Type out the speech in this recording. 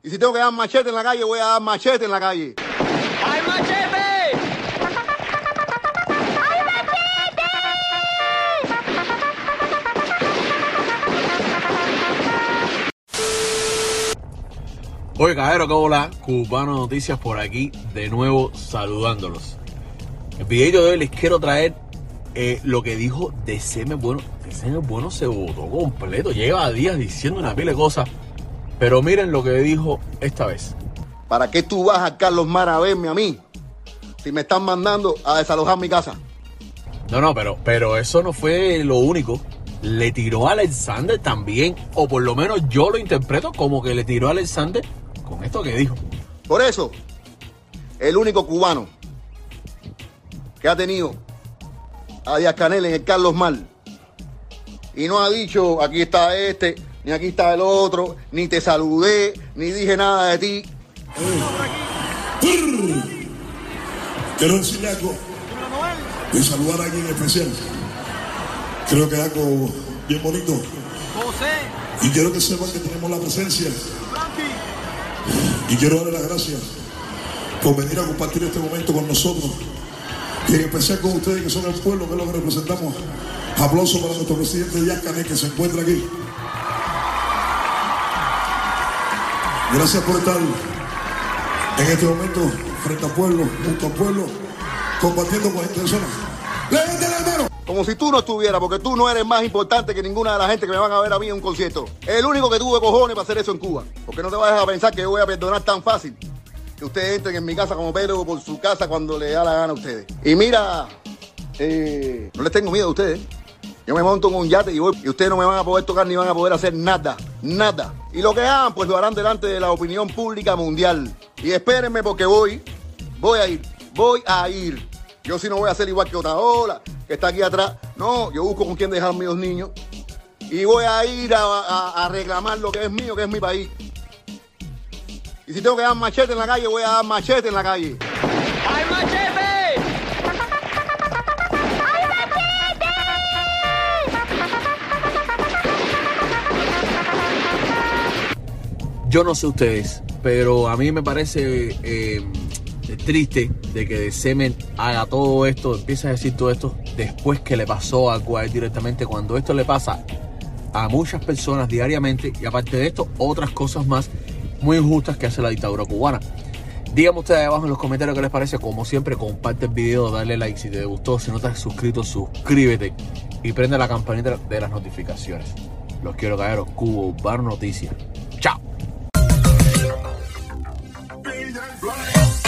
Y si tengo que dar machete en la calle, voy a dar machete en la calle. ¡Ay, machete! Oye, cajero, ¿qué hola? Cubano Noticias por aquí, de nuevo saludándolos. El video de hoy les quiero traer eh, lo que dijo DCM Bueno. DCM Bueno se votó completo, lleva días diciendo una pila de cosas. Pero miren lo que dijo esta vez. ¿Para qué tú vas a Carlos Mar a verme a mí? Si me están mandando a desalojar mi casa. No, no, pero, pero eso no fue lo único. Le tiró a Alexander también, o por lo menos yo lo interpreto como que le tiró a Alexander con esto que dijo. Por eso, el único cubano que ha tenido a Díaz Canel en el Carlos Mar y no ha dicho aquí está este, ni aquí está el otro, ni te saludé, ni dije nada de ti. Quiero decirle algo y saludar a alguien especial. Creo que es algo bien bonito. Y quiero que sepan que tenemos la presencia. Y quiero darle las gracias por venir a compartir este momento con nosotros. Y en especial con ustedes que son el pueblo, que es lo que representamos. Aplauso para nuestro presidente Díaz que se encuentra aquí. Gracias por estar en este momento frente al pueblo, junto al pueblo, compartiendo con gente personas. ¡Levante la mano! Como si tú no estuvieras, porque tú no eres más importante que ninguna de la gente que me van a ver a mí en un concierto. El único que tuve cojones para hacer eso en Cuba. Porque no te vayas a pensar que yo voy a perdonar tan fácil. Que ustedes entren en mi casa como Pedro por su casa cuando le da la gana a ustedes. Y mira, eh, no les tengo miedo a ustedes. Yo me monto en un yate y voy, y ustedes no me van a poder tocar ni van a poder hacer nada, nada. Y lo que hagan, pues lo harán delante de la opinión pública mundial. Y espérenme porque voy, voy a ir, voy a ir. Yo sí no voy a hacer igual que otra ola, que está aquí atrás. No, yo busco con quién dejar a mis niños. Y voy a ir a, a- a reclamar lo que es mío, que es mi país. Y si tengo que dar machete en la calle, voy a dar machete en la calle. ¡Ay, machete! Yo no sé ustedes, pero a mí me parece eh, triste de que Semen haga todo esto, empiece a decir todo esto después que le pasó a él directamente. Cuando esto le pasa a muchas personas diariamente y aparte de esto, otras cosas más muy injustas que hace la dictadura cubana. Díganme ustedes abajo en los comentarios qué les parece. Como siempre, comparte el video, dale like si te gustó. Si no estás suscrito, suscríbete y prende la campanita de las notificaciones. Los quiero caer, Cubo Bar Noticias. Blood.